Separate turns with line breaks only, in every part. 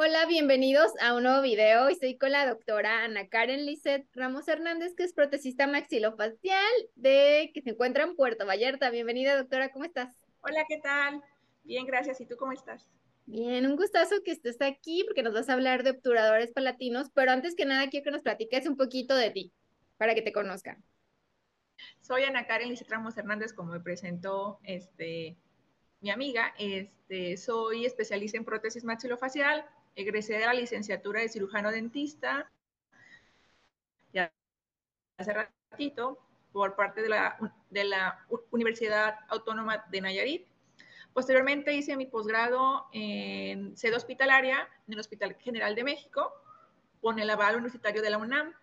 Hola, bienvenidos a un nuevo video. Estoy con la doctora Ana Karen Lisset Ramos Hernández, que es protesista maxilofacial de que se encuentra en Puerto Vallarta. Bienvenida, doctora, ¿cómo estás?
Hola, ¿qué tal? Bien, gracias. ¿Y tú cómo estás?
Bien, un gustazo que estés aquí porque nos vas a hablar de obturadores palatinos, pero antes que nada quiero que nos platiques un poquito de ti, para que te conozcan.
Soy Ana Karen Lisset Ramos Hernández, como me presentó este, mi amiga. Este, soy especialista en prótesis maxilofacial, egresé de la licenciatura de cirujano dentista, ya hace ratito, por parte de la, de la Universidad Autónoma de Nayarit. Posteriormente hice mi posgrado en sede hospitalaria en el Hospital General de México, con el aval universitario de la UNAM.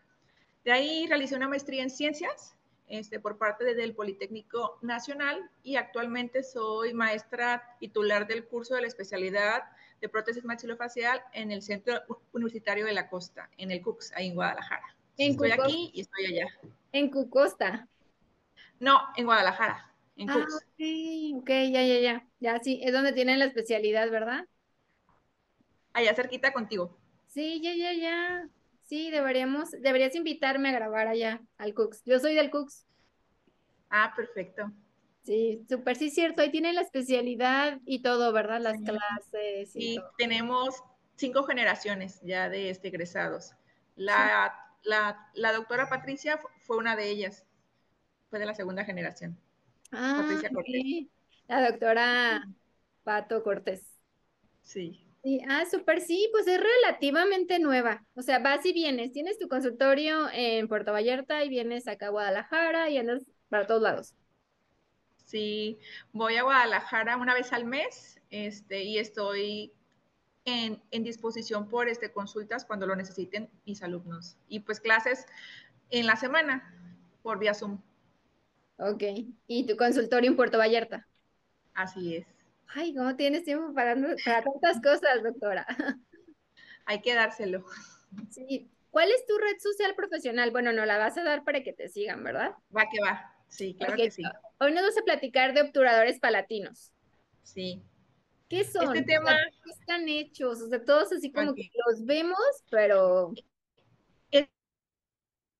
De ahí realicé una maestría en ciencias este, por parte del Politécnico Nacional y actualmente soy maestra titular del curso de la especialidad de prótesis maxilofacial en el Centro Universitario de la Costa, en el CUCS, ahí en Guadalajara. estoy aquí y estoy allá.
¿En Cucosta?
No, en Guadalajara, en ah,
Ok, ok, ya, ya, ya. Ya, sí, es donde tienen la especialidad, ¿verdad?
Allá cerquita contigo.
Sí, ya, ya, ya. Sí, deberíamos, deberías invitarme a grabar allá al Cooks. Yo soy del Cooks.
Ah, perfecto.
Sí, súper, sí, cierto. Ahí tiene la especialidad y todo, ¿verdad? Las clases.
Y, tenemos cinco generaciones ya de este, egresados. La, la, doctora Patricia fue una de ellas. Fue de la segunda generación.
Ah, Patricia Cortés. La doctora Pato Cortés.
Sí.
Sí, ah, súper, sí, pues es relativamente nueva. O sea, vas y vienes, tienes tu consultorio en Puerto Vallarta y vienes acá a Guadalajara y andas para todos lados.
Sí, voy a Guadalajara una vez al mes este, y estoy en, disposición por este, consultas cuando lo necesiten mis alumnos. Y pues clases en la semana por vía Zoom.
Ok, ¿y tu consultorio en Puerto Vallarta?
Así es.
Ay, ¿cómo tienes tiempo para, para tantas cosas, doctora?
Hay que dárselo.
Sí. ¿Cuál es tu red social profesional? Bueno, no la vas a dar para que te sigan, ¿verdad?
Va que va. Sí, claro que sí.
Hoy nos vamos a platicar de obturadores palatinos.
Sí.
¿Qué son? Este tema... ¿Qué están hechos? O sea, todos así como que los vemos, pero...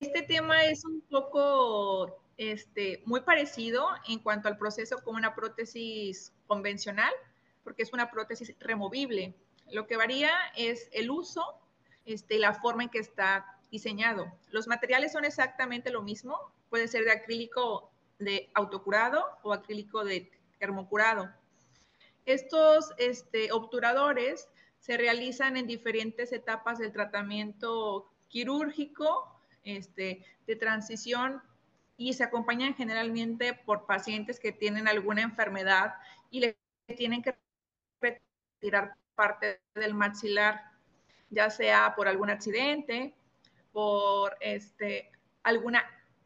Este tema es un poco este, muy parecido en cuanto al proceso con una prótesis convencional, porque es una prótesis removible. Lo que varía es el uso este, y la forma en que está diseñado. Los materiales son exactamente lo mismo, puede ser de acrílico de autocurado o acrílico de termocurado. Estos este, obturadores se realizan en diferentes etapas del tratamiento quirúrgico, este, de transición y se acompañan generalmente por pacientes que tienen alguna enfermedad y le tienen que retirar parte del maxilar, ya sea por algún accidente, por este, alguna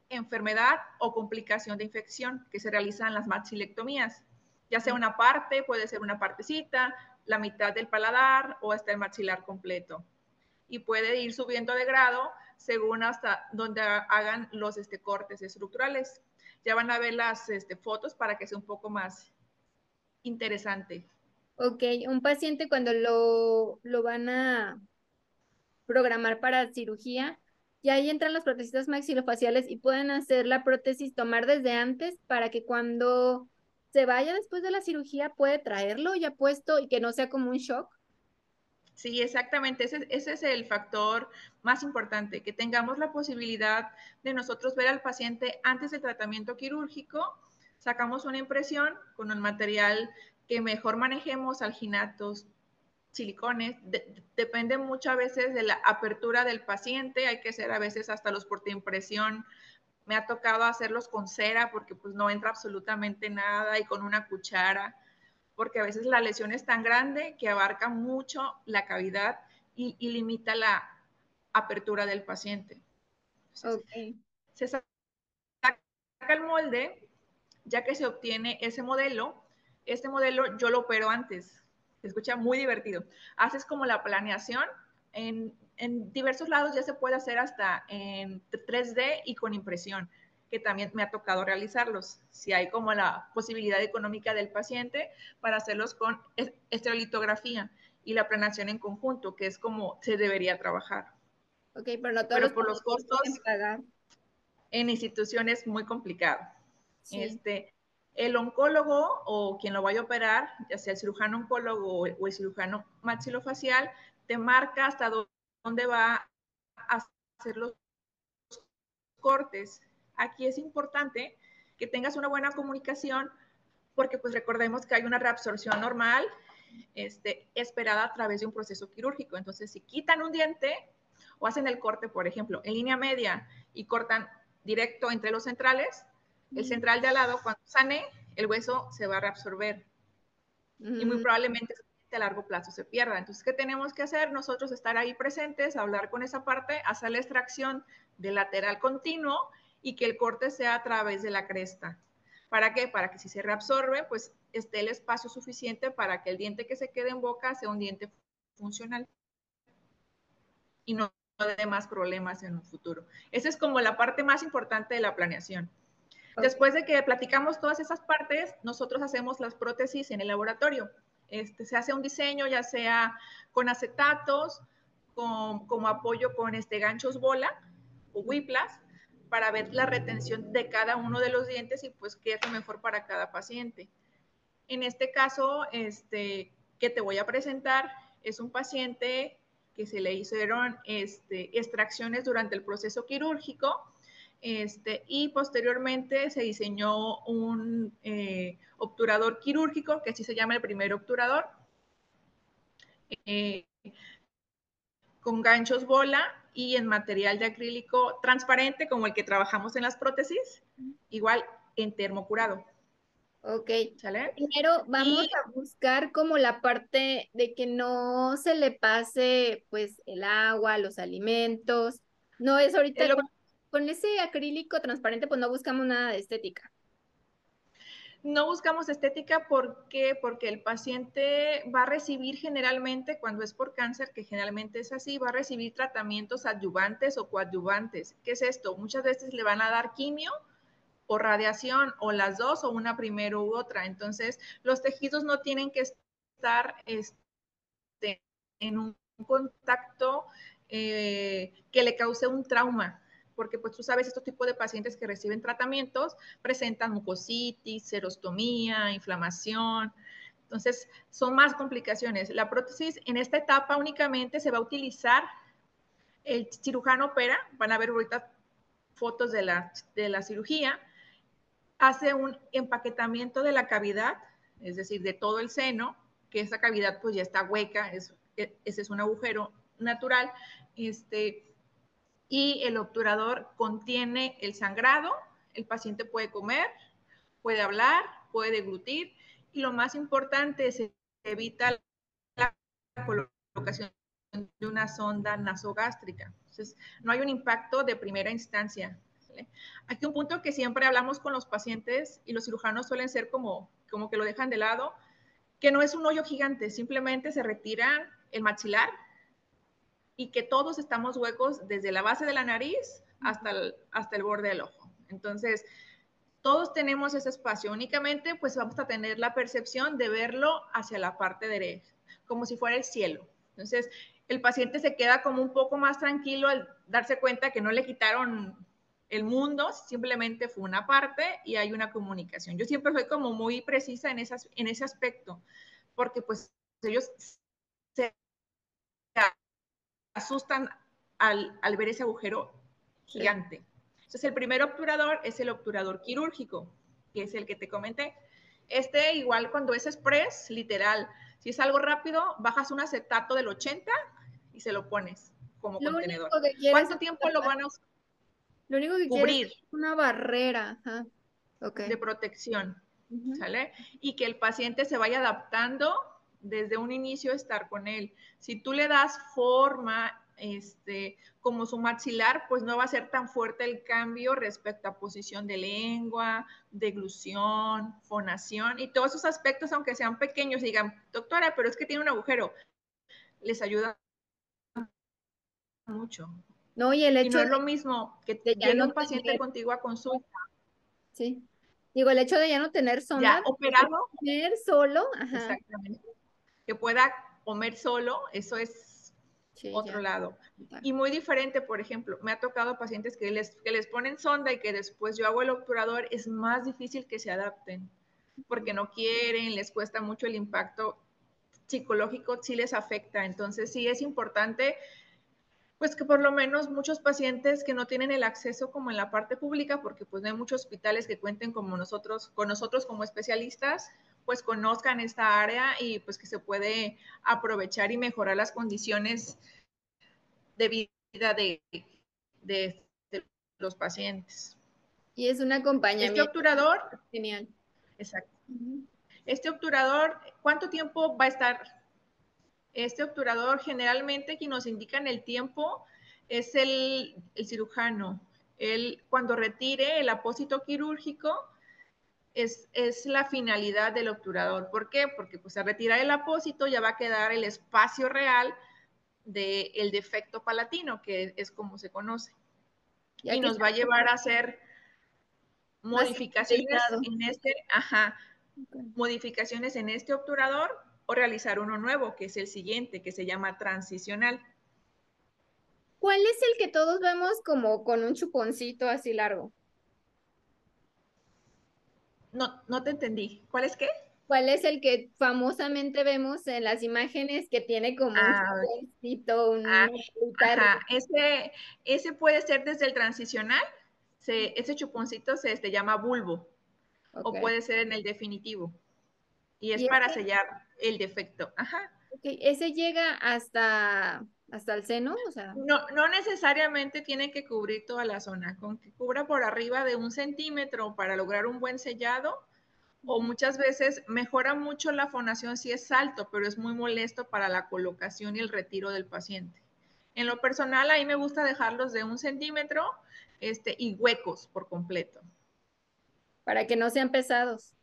enfermedad o complicación de infección que se realizan las maxilectomías, ya sea una parte, puede ser una partecita, la mitad del paladar o hasta el maxilar completo. Y puede ir subiendo de grado según hasta donde hagan los este, cortes estructurales. Ya van a ver las este, fotos para que sea un poco más interesante.
Ok, un paciente cuando lo, lo van a programar para cirugía, y ahí entran los prótesis maxilofaciales y pueden hacer la prótesis, tomar desde antes para que cuando se vaya después de la cirugía puede traerlo ya puesto y que no sea como un shock.
Sí, exactamente. Ese, es el factor más importante, que tengamos la posibilidad de nosotros ver al paciente antes del tratamiento quirúrgico, sacamos una impresión con un material que mejor manejemos, alginatos, silicones, depende muchas veces de la apertura del paciente, hay que hacer a veces hasta los impresión. Me ha tocado hacerlos con cera porque pues no entra absolutamente nada y con una cuchara porque a veces la lesión es tan grande que abarca mucho la cavidad y, limita la apertura del paciente. Se saca el molde, ya que se obtiene ese modelo. Este modelo yo lo opero antes. Se escucha muy divertido. Haces como la planeación. En, en diversos lados ya se puede hacer hasta en 3D y con impresión que también me ha tocado realizarlos. Si hay como la posibilidad económica del paciente para hacerlos con estereolitografía. y la planeación en conjunto, que es como se debería trabajar.
Ok, pero no
todos por los costos en instituciones muy complicado. Este, el oncólogo o quien lo vaya a operar, ya sea el cirujano oncólogo o el cirujano maxilofacial, te marca hasta dónde va a hacer los cortes. Aquí es importante que tengas una buena comunicación porque pues recordemos que hay una reabsorción normal este, esperada a través de un proceso quirúrgico. Entonces, si quitan un diente o hacen el corte, por ejemplo, en línea media y cortan directo entre los centrales, el central de al lado, cuando sane, el hueso se va a reabsorber y muy probablemente a largo plazo se pierda. Entonces, ¿qué tenemos que hacer? Nosotros estar ahí presentes, hablar con esa parte, hacer la extracción del lateral continuo y que el corte sea a través de la cresta. ¿Para qué? Para que si se reabsorbe, pues esté el espacio suficiente para que el diente que se quede en boca sea un diente funcional y no de más problemas en un futuro. Esa es como la parte más importante de la planeación. Después de que platicamos todas esas partes, nosotros hacemos las prótesis en el laboratorio. Este, se hace un diseño, ya sea con acetatos, como apoyo con este, ganchos bola o whiplas, para ver la retención de cada uno de los dientes y pues qué es lo mejor para cada paciente. En este caso, este, que te voy a presentar es un paciente que se le hicieron este, extracciones durante el proceso quirúrgico este, y posteriormente se diseñó un eh, obturador quirúrgico, que así se llama el primer obturador, eh, con ganchos bola y en material de acrílico transparente, como el que trabajamos en las prótesis, igual en termocurado.
Ok. Primero vamos a buscar como la parte de que no se le pase pues el agua, los alimentos. No es ahorita con, ese acrílico transparente pues no buscamos nada de estética.
No buscamos estética porque porque el paciente va a recibir generalmente cuando es por cáncer, que generalmente es así, va a recibir tratamientos adyuvantes o coadyuvantes. ¿Qué es esto? Muchas veces le van a dar quimio o radiación o las dos o una primero u otra. Entonces, los tejidos no tienen que estar este, en un contacto eh, que le cause un trauma, porque pues tú sabes, estos tipos de pacientes que reciben tratamientos presentan mucositis, serostomía, inflamación. Entonces, son más complicaciones. La prótesis en esta etapa únicamente se va a utilizar, el cirujano opera, van a ver ahorita fotos de la, de la cirugía, hace un empaquetamiento de la cavidad, es decir, de todo el seno, que esa cavidad pues ya está hueca, es, e, ese es un agujero natural, este, y el obturador contiene el sangrado, el paciente puede comer, puede hablar, puede deglutir, y lo más importante es evita la colocación de una sonda nasogástrica. Entonces, no hay un impacto de primera instancia. Aquí un punto que siempre hablamos con los pacientes y los cirujanos suelen ser como, como que lo dejan de lado, que no es un hoyo gigante, simplemente se retira el maxilar y que todos estamos huecos desde la base de la nariz hasta el, hasta el borde del ojo. Entonces, todos tenemos ese espacio, únicamente pues vamos a tener la percepción de verlo hacia la parte derecha, como si fuera el cielo. Entonces, el paciente se queda como un poco más tranquilo al darse cuenta que no le quitaron el mundo simplemente fue una parte y hay una comunicación. Yo siempre soy como muy precisa en, esas, en ese aspecto, porque pues ellos se asustan al, al ver ese agujero gigante. Entonces el primer obturador es el obturador quirúrgico, que es el que te comenté. Este igual cuando es express, literal, si es algo rápido, bajas un acetato del 80 y se lo pones como contenedor. ¿Cuánto tiempo lo van a usar?
Lo único que cubrir es una barrera
de protección, ¿sale? Y que el paciente se vaya adaptando desde un inicio estar con él. Si tú le das forma, este, como su maxilar, pues no va a ser tan fuerte el cambio respecto a posición de lengua, deglución, fonación y todos esos aspectos, aunque sean pequeños, digan, doctora, pero es que tiene un agujero, les ayuda mucho.
No, y el hecho
no es lo mismo que te llegue un paciente contigo a consulta.
Sí. Digo, el hecho de ya no tener sonda.
Ya operado.
Tener solo.
Exactamente. Que pueda o MER solo, eso es otro lado. Y muy diferente, por ejemplo, me ha tocado pacientes que les, que les ponen sonda y que después yo hago el obturador, es más difícil que se adapten porque no quieren, les cuesta mucho el impacto psicológico, sí les afecta. Entonces sí es importante pues que por lo menos muchos pacientes que no tienen el acceso como en la parte pública, porque pues no hay muchos hospitales que cuenten como nosotros, con nosotros como especialistas, pues conozcan esta área y pues que se puede aprovechar y mejorar las condiciones de vida de, de, los pacientes.
Y es un acompañamiento.
Este obturador.
Genial.
Exacto. Este obturador, ¿cuánto tiempo va a estar? Este obturador generalmente quien nos indica en el tiempo es el, cirujano. Él, cuando retire el apósito quirúrgico, es, es, la finalidad del obturador. ¿Por qué? Porque pues al retirar el apósito ya va a quedar el espacio real del defecto palatino, que es como se conoce. Y nos va a llevar a hacer modificaciones en este, ajá, modificaciones en este obturador o realizar uno nuevo, que es el siguiente, que se llama transicional.
¿Cuál es el que todos vemos como con un chuponcito así largo?
No, no te entendí. ¿Cuál es qué?
¿Cuál es el que famosamente vemos en las imágenes que tiene como un ah, chuponcito, un
ah, Ese, ese puede ser desde el transicional, ese chuponcito se este, llama bulbo o puede ser en el definitivo. Y es para sellar el defecto. Ajá.
¿Ese llega hasta, hasta el seno?
no, no necesariamente tiene que cubrir toda la zona. Con que cubra por arriba de un centímetro para lograr un buen sellado, o muchas veces mejora mucho la fonación si es alto, pero es muy molesto para la colocación y el retiro del paciente. En lo personal, ahí me gusta dejarlos de un centímetro este, y huecos por completo.
Para que no sean pesados.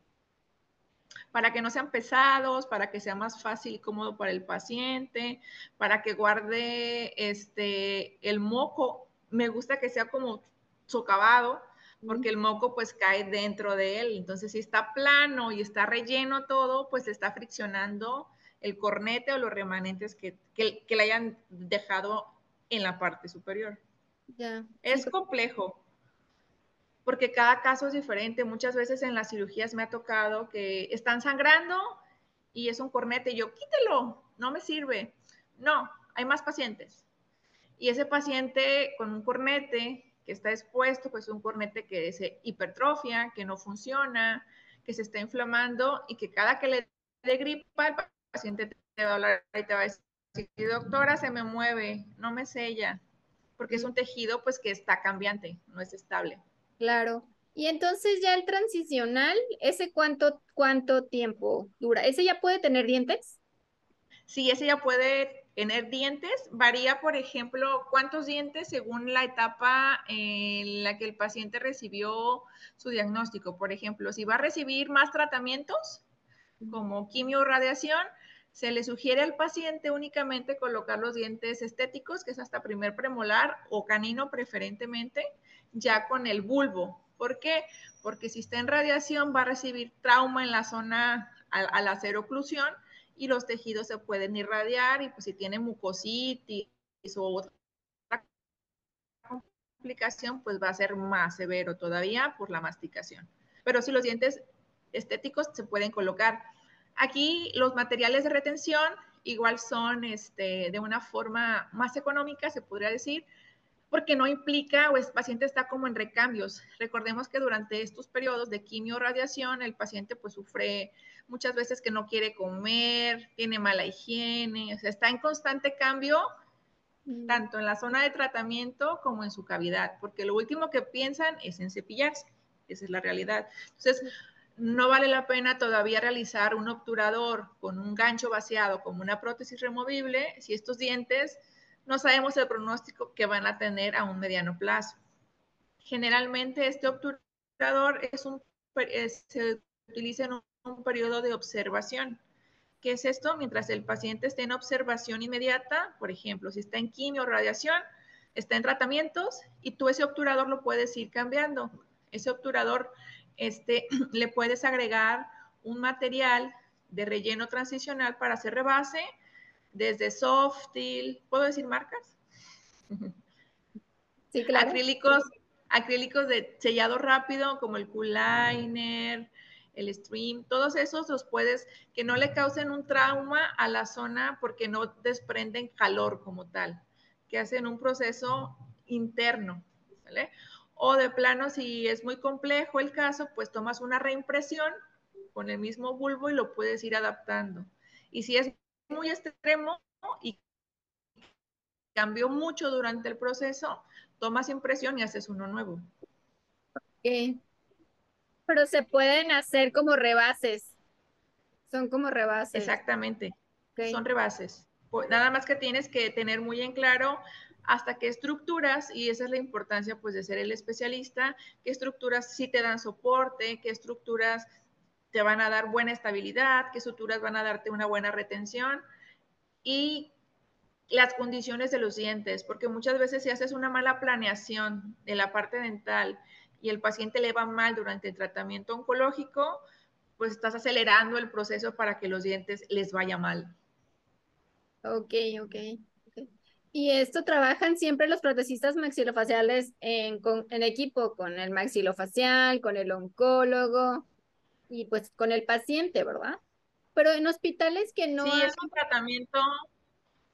Para que no sean pesados, para que sea más fácil y cómodo para el paciente, para que guarde este, el moco. Me gusta que sea como socavado, porque el moco pues cae dentro de él. Entonces, si está plano y está relleno todo, pues está friccionando el cornete o los remanentes que, que, que le hayan dejado en la parte superior. Es complejo, porque cada caso es diferente. Muchas veces en las cirugías me ha tocado que están sangrando y es un cornete yo, quítelo, no me sirve. No, hay más pacientes. Y ese paciente con un cornete que está expuesto, pues un cornete que se hipertrofia, que no funciona, que se está inflamando y que cada que le dé gripa, el paciente te va a hablar y te va a decir, doctora, se me mueve, no me sella porque es un tejido pues que está cambiante, no es estable.
Claro. Y entonces ya el transicional, ¿ese cuánto, cuánto tiempo dura? ¿Ese ya puede tener dientes?
Sí, ese ya puede tener dientes. Varía, por ejemplo, cuántos dientes según la etapa en la que el paciente recibió su diagnóstico. Por ejemplo, si va a recibir más tratamientos, como quimio o radiación, se le sugiere al paciente únicamente colocar los dientes estéticos, que es hasta primer premolar o canino preferentemente, ya con el bulbo. ¿Por qué? Porque si está en radiación va a recibir trauma en la zona al, hacer oclusión y los tejidos se pueden irradiar y pues si tiene mucositis o otra complicación, pues va a ser más severo todavía por la masticación. Pero si los dientes estéticos se pueden colocar Aquí los materiales de retención igual son este, de una forma más económica, se podría decir, porque no implica o el paciente está como en recambios. Recordemos que durante estos periodos de quimio radiación, el paciente pues sufre muchas veces que no quiere comer, tiene mala higiene, o sea, está en constante cambio mm. tanto en la zona de tratamiento como en su cavidad, porque lo último que piensan es en cepillarse, esa es la realidad. Entonces, no vale la pena todavía realizar un obturador con un gancho vaciado como una prótesis removible si estos dientes no sabemos el pronóstico que van a tener a un mediano plazo. Generalmente este obturador es un, se utiliza en un, periodo de observación. ¿Qué es esto? Mientras el paciente esté en observación inmediata, por ejemplo, si está en quimio o radiación, está en tratamientos y tú ese obturador lo puedes ir cambiando. Ese obturador este, le puedes agregar un material de relleno transicional para hacer rebase desde Softil, ¿puedo decir marcas?
Sí, claro.
Acrílicos, acrílicos de sellado rápido como el Q-Liner, el Stream, todos esos los puedes, que no le causen un trauma a la zona porque no desprenden calor como tal, que hacen un proceso interno, ¿vale? O de plano, si es muy complejo el caso, pues tomas una reimpresión con el mismo bulbo y lo puedes ir adaptando. Y si es muy extremo y cambió mucho durante el proceso, tomas impresión y haces uno nuevo.
Ok. Pero se pueden hacer como rebases. Son como rebases.
Exactamente. Son rebases. Nada más que tienes que tener muy en claro hasta qué estructuras, y esa es la importancia pues de ser el especialista, qué estructuras sí te dan soporte, qué estructuras te van a dar buena estabilidad, qué estructuras van a darte una buena retención y las condiciones de los dientes, porque muchas veces si haces una mala planeación de la parte dental y el paciente le va mal durante el tratamiento oncológico, pues estás acelerando el proceso para que los dientes les vaya mal.
Ok, ok. Y esto trabajan siempre los protecistas maxilofaciales en, en equipo con el maxilofacial, con el oncólogo y pues con el paciente, ¿verdad? Pero en hospitales que no...
Sí, es un tratamiento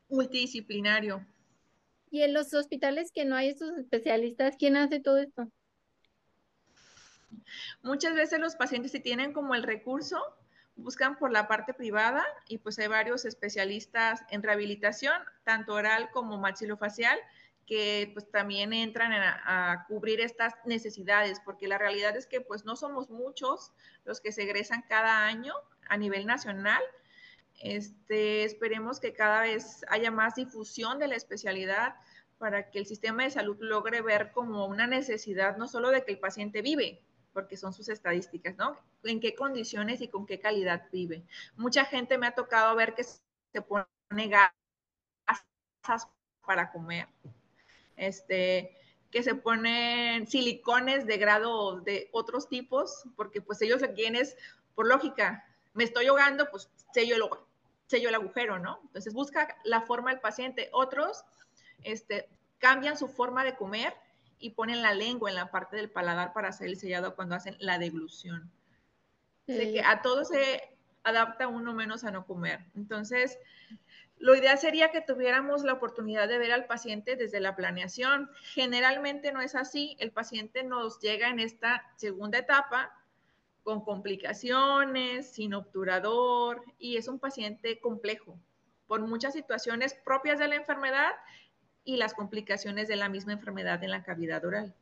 multidisciplinario.
Y en los hospitales que no hay estos especialistas, ¿quién hace todo esto?
Muchas veces los pacientes si tienen como el recurso, buscan por la parte privada y pues hay varios especialistas en rehabilitación, tanto oral como maxilofacial, que pues también entran a, cubrir estas necesidades, porque la realidad es que pues no somos muchos los que se egresan cada año a nivel nacional. Este, esperemos que cada vez haya más difusión de la especialidad para que el sistema de salud logre ver como una necesidad no solo de que el paciente vive, porque son sus estadísticas, ¿no? En qué condiciones y con qué calidad vive. Mucha gente me ha tocado ver que se pone gasas para comer, este, que se ponen silicones de grado de otros tipos, porque pues ellos lo quieren es, por lógica, me estoy ahogando, pues sello el, sello el agujero, ¿no? Entonces busca la forma del paciente. Otros este, cambian su forma de comer y ponen la lengua en la parte del paladar para hacer el sellado cuando hacen la deglución. Sí. que a todo se adapta uno menos a no comer. Entonces, lo ideal sería que tuviéramos la oportunidad de ver al paciente desde la planeación. Generalmente no es así. El paciente nos llega en esta segunda etapa con complicaciones, sin obturador, y es un paciente complejo por muchas situaciones propias de la enfermedad y las complicaciones de la misma enfermedad en la cavidad oral.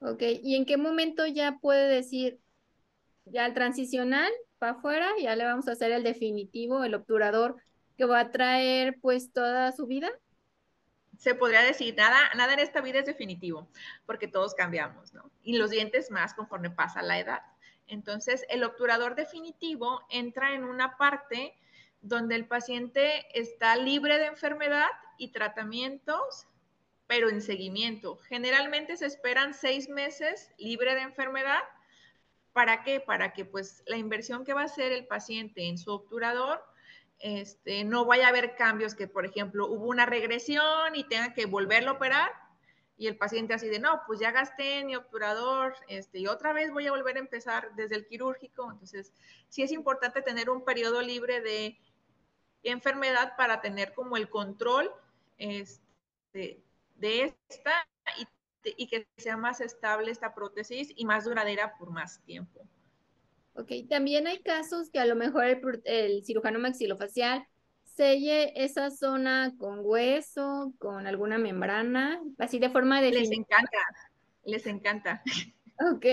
Ok, ¿y en qué momento ya puede decir, ya el transicional para afuera, ya le vamos a hacer el definitivo, el obturador, que va a traer pues toda su vida?
Se podría decir, nada, nada en esta vida es definitivo, porque todos cambiamos, ¿no? Y los dientes más conforme pasa la edad. Entonces, el obturador definitivo entra en una parte donde el paciente está libre de enfermedad y tratamientos, pero en seguimiento. Generalmente se esperan seis meses libre de enfermedad. ¿Para qué? Para que pues la inversión que va a hacer el paciente en su obturador este, no vaya a haber cambios que, por ejemplo, hubo una regresión y tenga que volverlo a operar y el paciente así de, no, pues ya gasté mi obturador este, y otra vez voy a volver a empezar desde el quirúrgico. Entonces, sí es importante tener un periodo libre de enfermedad para tener como el control este, de esta y, que sea más estable esta prótesis y más duradera por más tiempo.
Ok, también hay casos que a lo mejor el, el cirujano maxilofacial selle esa zona con hueso, con alguna membrana, así de forma de...
Les encanta, les encanta.
Ok.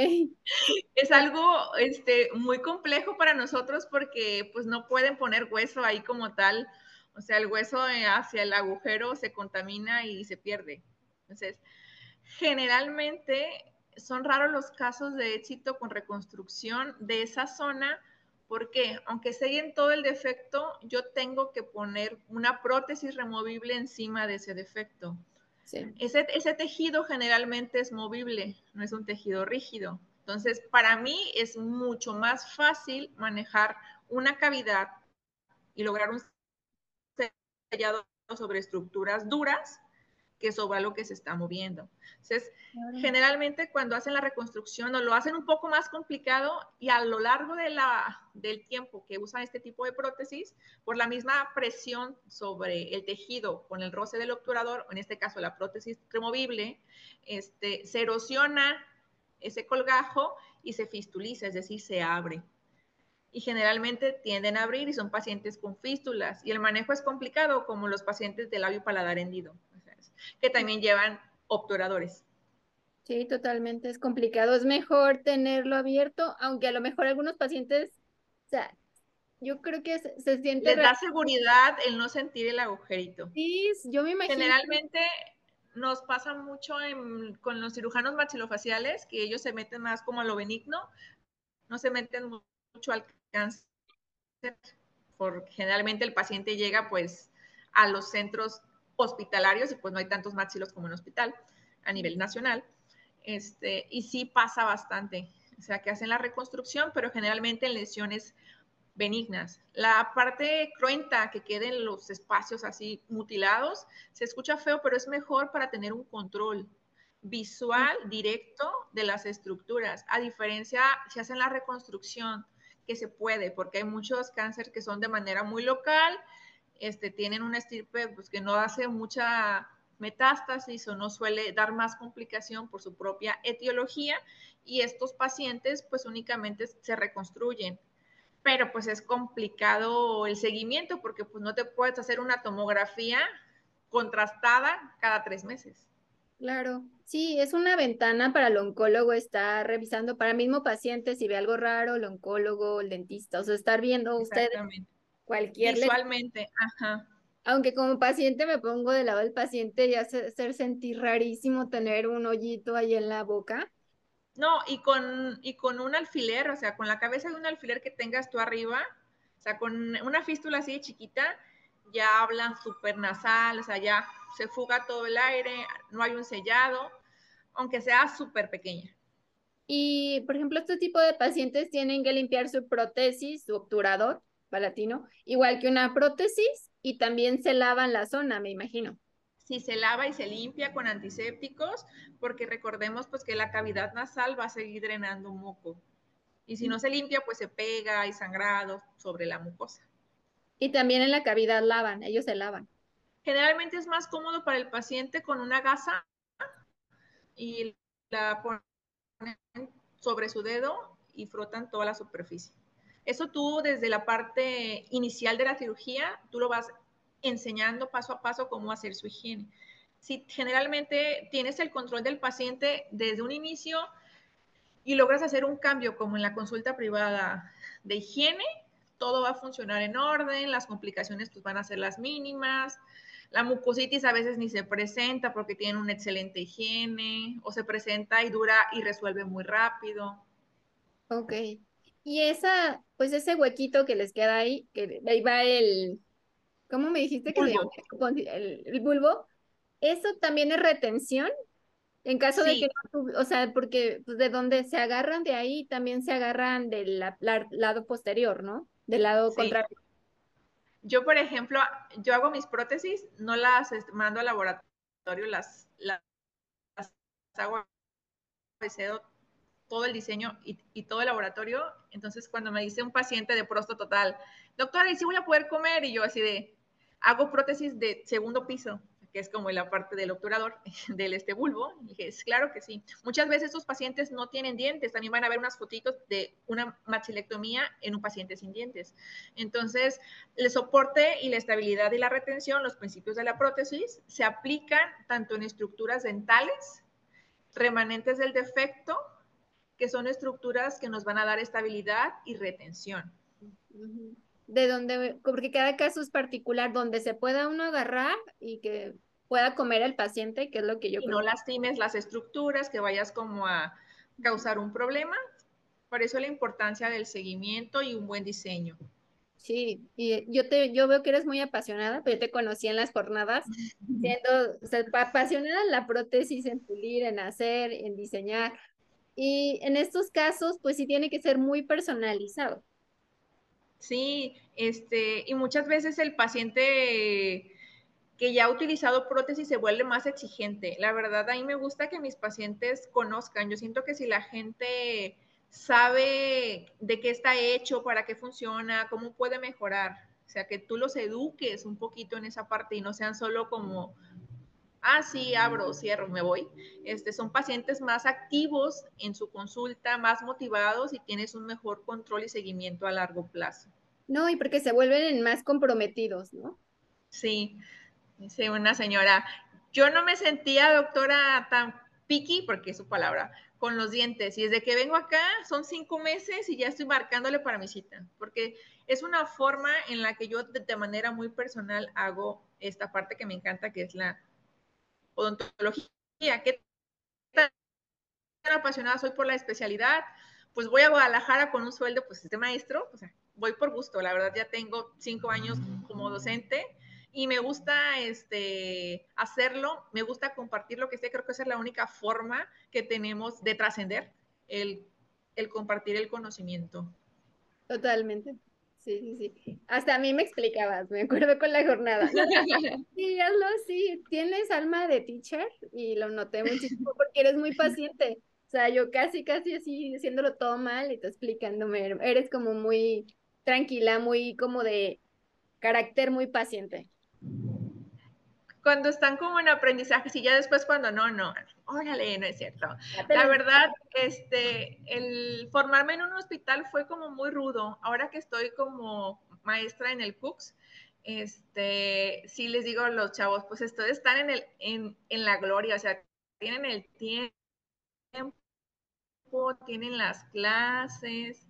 Es algo este, muy complejo para nosotros porque pues no pueden poner hueso ahí como tal o sea, el hueso eh, hacia el agujero se contamina y se pierde. Entonces, generalmente son raros los casos de éxito con reconstrucción de esa zona porque aunque en todo el defecto, yo tengo que poner una prótesis removible encima de ese defecto. Sí. Ese, ese tejido generalmente es movible, no es un tejido rígido. Entonces, para mí es mucho más fácil manejar una cavidad y lograr un ensayado sobre estructuras duras que sobre lo que se está moviendo. Entonces, generalmente cuando hacen la reconstrucción o lo hacen un poco más complicado y a lo largo de la, del tiempo que usan este tipo de prótesis, por la misma presión sobre el tejido con el roce del obturador, en este caso la prótesis removible, este, se erosiona ese colgajo y se fistuliza, es decir, se abre y generalmente tienden a abrir y son pacientes con fístulas. Y el manejo es complicado, como los pacientes de labio paladar hendido, que también llevan obturadores.
Sí, totalmente, es complicado. Es mejor tenerlo abierto, aunque a lo mejor algunos pacientes, o sea, yo creo que se, se siente...
Les da seguridad el no sentir el agujerito.
Sí, yo me imagino.
Generalmente nos pasa mucho con los cirujanos maxilofaciales, que ellos se meten más como a lo benigno, no se meten mucho al cáncer, porque generalmente el paciente llega pues a los centros hospitalarios y pues no hay tantos maxilos como en hospital a nivel nacional. Este, y sí pasa bastante, o sea, que hacen la reconstrucción, pero generalmente en lesiones benignas. La parte cruenta que queden los espacios así mutilados, se escucha feo, pero es mejor para tener un control visual directo de las estructuras, a diferencia si hacen la reconstrucción que se puede, porque hay muchos cánceres que son de manera muy local, este, tienen una estirpe pues, que no hace mucha metástasis o no suele dar más complicación por su propia etiología y estos pacientes pues únicamente se reconstruyen. Pero pues es complicado el seguimiento porque pues no te puedes hacer una tomografía contrastada cada tres meses.
Claro, sí, es una ventana para el oncólogo estar revisando para el mismo paciente si ve algo raro, el oncólogo, el dentista, o sea, estar viendo usted cualquier...
Visualmente, ajá.
Aunque como paciente me pongo del lado del paciente y hace, hacer sentir rarísimo tener un hoyito ahí en la boca.
No, y con, y con un alfiler, o sea, con la cabeza de un alfiler que tengas tú arriba, o sea, con una fístula así de chiquita, ya hablan súper nasal, o sea, ya se fuga todo el aire, no hay un sellado, aunque sea súper pequeña.
Y, por ejemplo, este tipo de pacientes tienen que limpiar su prótesis, su obturador palatino, igual que una prótesis, y también se lavan la zona, me imagino.
Sí, se lava y se limpia con antisépticos, porque recordemos pues que la cavidad nasal va a seguir drenando moco. Y si no se limpia, pues se pega, hay sangrado sobre la mucosa.
Y también en la cavidad lavan, ellos se lavan.
Generalmente es más cómodo para el paciente con una gasa y la ponen sobre su dedo y frotan toda la superficie. Eso tú desde la parte inicial de la cirugía, tú lo vas enseñando paso a paso cómo hacer su higiene. Si generalmente tienes el control del paciente desde un inicio y logras hacer un cambio como en la consulta privada de higiene, todo va a funcionar en orden, las complicaciones pues, van a ser las mínimas. La mucositis a veces ni se presenta porque tienen una excelente higiene o se presenta y dura y resuelve muy rápido.
Ok. Y esa, pues ese huequito que les queda ahí, que ahí va el, ¿cómo me dijiste que El, el, bulbo? ¿Eso también es retención? En caso de que, o sea, porque pues, de donde se agarran de ahí, también se agarran del lado posterior, ¿no? del lado contrario.
Yo, por ejemplo, yo hago mis prótesis, no las este, mando al laboratorio, las, las, hago cedo todo el diseño y, todo el laboratorio. Entonces, cuando me dice un paciente de prosto total, doctora, ¿y si voy a poder comer? Y yo así de, hago prótesis de segundo piso que es como la parte del obturador del este bulbo. Y dije, es claro que sí. Muchas veces estos pacientes no tienen dientes, también van a ver unas fotitos de una maxilectomía en un paciente sin dientes. Entonces, el soporte y la estabilidad y la retención, los principios de la prótesis, se aplican tanto en estructuras dentales, remanentes del defecto, que son estructuras que nos van a dar estabilidad y retención.
De donde, porque cada caso es particular, donde se pueda uno agarrar y que pueda comer el paciente, que es lo que yo
y No lastimes las estructuras, que vayas como a causar un problema. Por eso la importancia del seguimiento y un buen diseño.
Sí, y yo te, yo veo que eres muy apasionada, pero yo te conocí en las jornadas, siendo apasionada en la prótesis, en pulir, en hacer, en diseñar. Y en estos casos, pues sí tiene que ser muy personalizado.
Sí, este, y muchas veces el paciente que ya ha utilizado prótesis se vuelve más exigente. La verdad, a mí me gusta que mis pacientes conozcan. Yo siento que si la gente sabe de qué está hecho, para qué funciona, cómo puede mejorar, o sea, que tú los eduques un poquito en esa parte y no sean solo como, ah, sí, abro, cierro, me voy. Este, son pacientes más activos en su consulta, más motivados y tienes un mejor control y seguimiento a largo plazo.
No, y porque se vuelven más comprometidos, ¿no?
Sí, dice una señora, yo no me sentía doctora tan picky, porque es su palabra, con los dientes. Y desde que vengo acá son cinco meses y ya estoy marcándole para mi cita, porque es una forma en la que yo de, manera muy personal hago esta parte que me encanta, que es la odontología. ¿Qué tan apasionada soy por la especialidad? Pues voy a Guadalajara con un sueldo, pues este maestro, o sea, voy por gusto, la verdad ya tengo cinco años como docente y me gusta este, hacerlo, me gusta compartir lo que sé, creo que esa es la única forma que tenemos de trascender, el, el compartir el conocimiento.
Totalmente. Sí, sí, sí. Hasta a mí me explicabas, me acuerdo con la jornada. sí, hazlo así. Tienes alma de teacher y lo noté muchísimo porque eres muy paciente. O sea, yo casi, casi así haciéndolo todo mal y tú explicándome. Eres como muy tranquila, muy como de carácter muy paciente
cuando están como en aprendizaje, y ya después cuando no, no, órale, no es cierto. La verdad, este, el formarme en un hospital fue como muy rudo. Ahora que estoy como maestra en el CUCS, este, sí les digo a los chavos, pues esto están en, el, en, en la gloria, o sea, tienen el tiempo, tienen las clases,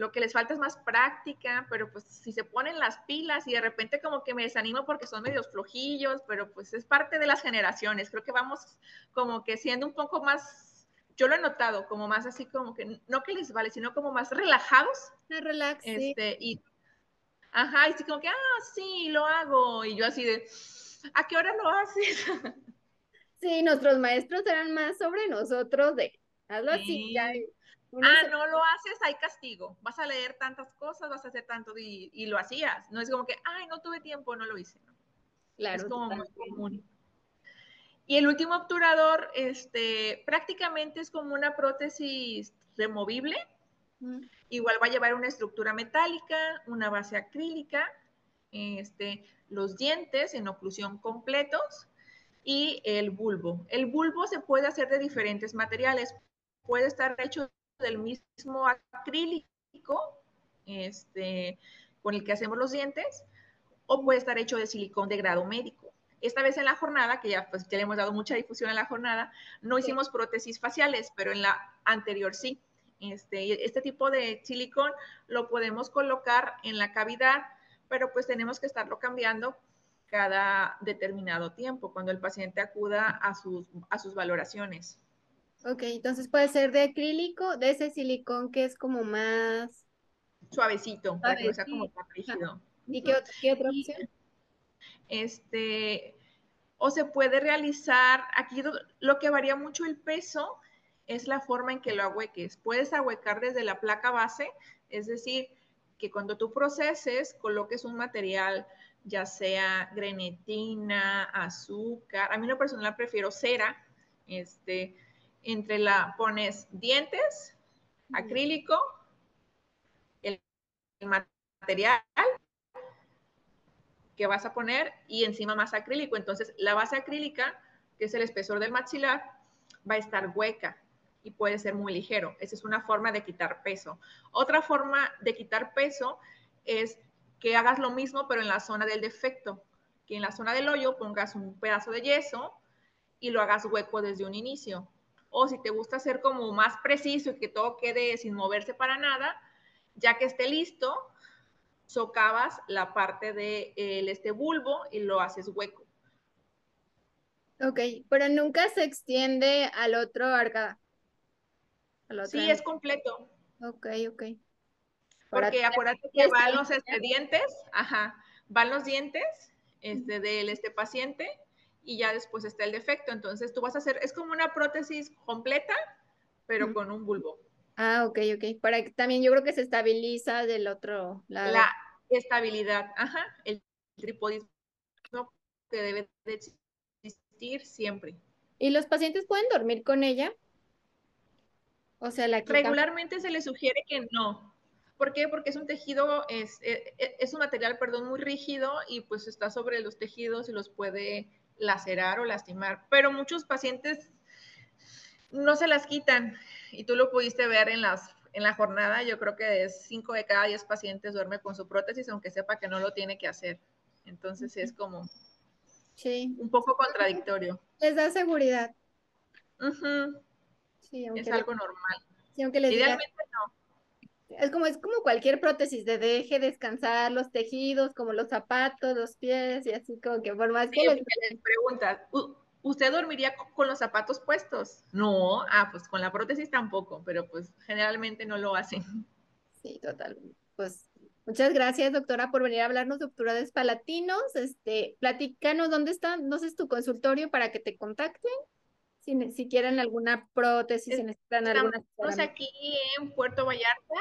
lo que les falta es más práctica, pero pues si se ponen las pilas y de repente como que me desanimo porque son medios flojillos, pero pues es parte de las generaciones. Creo que vamos como que siendo un poco más, yo lo he notado, como más así como que, no que les vale, sino como más relajados.
Relax.
Este, y, ajá, y así como que, ah, sí, lo hago. Y yo así de, ¿a qué hora lo haces?
Sí, nuestros maestros eran más sobre nosotros de, hazlo así, ya
ah, no lo haces, hay castigo. Vas a leer tantas cosas, vas a hacer tanto y, lo hacías. No es como que, ay, no tuve tiempo, no lo hice. Claro. Es como muy común. Y el último obturador, este, prácticamente es como una prótesis removible. Igual va a llevar una estructura metálica, una base acrílica, este, los dientes en oclusión completos y el bulbo. El bulbo se puede hacer de diferentes materiales. Puede estar hecho del mismo acrílico este, con el que hacemos los dientes o puede estar hecho de silicón de grado médico. Esta vez en la jornada, que ya, pues, ya le hemos dado mucha difusión en la jornada, no hicimos prótesis faciales, pero en la anterior sí. Este, este tipo de silicón lo podemos colocar en la cavidad, pero pues tenemos que estarlo cambiando cada determinado tiempo, cuando el paciente acuda a sus, a sus valoraciones.
Ok, entonces puede ser de acrílico, de ese silicón que es como más
suavecito, para que no sea como tan rígido.
¿Y qué, qué otra opción?
Este, o se puede realizar, aquí lo que varía mucho el peso es la forma en que lo ahueques. Puedes ahuecar desde la placa base, es decir, que cuando tú proceses, coloques un material, ya sea grenetina, azúcar. A mí lo personal prefiero cera, este, entre la pones dientes, acrílico, el, material que vas a poner y encima más acrílico. Entonces, la base acrílica, que es el espesor del maxilar, va a estar hueca y puede ser muy ligero. Esa es una forma de quitar peso. Otra forma de quitar peso es que hagas lo mismo, pero en la zona del defecto, que en la zona del hoyo pongas un pedazo de yeso y lo hagas hueco desde un inicio o si te gusta ser como más preciso y que todo quede sin moverse para nada, ya que esté listo, socavas la parte de este bulbo y lo haces hueco.
Ok, pero nunca se extiende al otro arcada.
Sí, es completo.
Ok, ok.
Porque acuérdate que van los dientes, ajá, van los dientes este, del este paciente y ya después está el defecto. Entonces tú vas a hacer, es como una prótesis completa, pero con un bulbo.
Ah, ok, ok. Para que también yo creo que se estabiliza del otro lado.
La estabilidad, ajá, el tripodismo que debe de existir siempre.
¿Y los pacientes pueden dormir con ella? O sea, la
Regularmente se le sugiere que no. ¿Por qué? Porque es un tejido, es, e, e, es, un material, perdón, muy rígido y pues está sobre los tejidos y los puede lacerar o lastimar. Pero muchos pacientes no se las quitan y tú lo pudiste ver en las en la jornada, yo creo que es 5 de cada 10 pacientes duerme con su prótesis, aunque sepa que no lo tiene que hacer. Entonces es como
sí.
un poco contradictorio.
Les da seguridad.
sí, es algo normal.
Sí, aunque les
Idealmente no.
Es como, es como cualquier prótesis de deje descansar los tejidos, como los zapatos, los pies, y así como que por más que les...
pregunta, ¿usted dormiría con los zapatos puestos? No, ah, pues con la prótesis tampoco, pero pues generalmente no lo hacen.
Sí, total. Pues Muchas gracias, doctora, por venir a hablarnos de obturadores palatinos. Este, platícanos dónde está, no sé, tu consultorio para que te contacten. Si, si quieren alguna prótesis, si necesitan alguna.
Estamos aquí en Puerto Vallarta.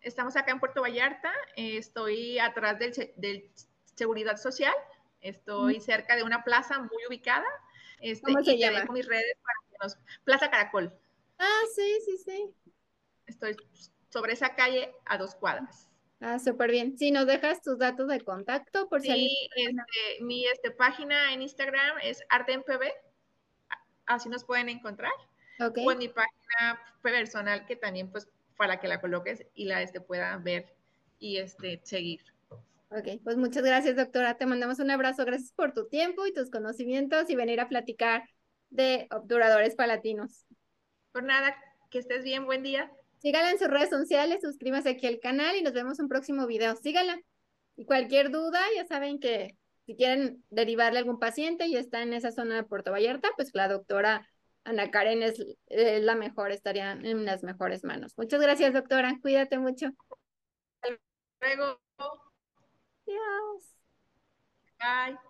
Estamos acá en Puerto Vallarta. estoy atrás del, del, Seguridad Social. Estoy cerca de una plaza muy ubicada. Este,
¿Cómo se llama?
mis redes para Plaza Caracol.
Ah, sí, sí, sí.
Estoy sobre esa calle a dos cuadras.
Ah, súper bien. Si nos dejas tus datos de contacto por
si Sí, este, mi este, página en Instagram es artempb, así nos pueden encontrar.
Okay.
O en mi página personal que también pues para que la coloques y la este, pueda ver y este, seguir.
Ok, pues muchas gracias doctora, te mandamos un abrazo, gracias por tu tiempo y tus conocimientos y venir a platicar de obturadores palatinos.
Por nada, que estés bien, buen día.
Síganla en sus redes sociales, suscríbase aquí al canal y nos vemos en un próximo video. Síganla. Y cualquier duda, ya saben que si quieren derivarle a algún paciente y está en esa zona de Puerto Vallarta, pues la doctora Ana Karen es, la mejor, estaría en las mejores manos. Muchas gracias, doctora. Cuídate mucho.
Hasta luego.
Adiós.
Bye.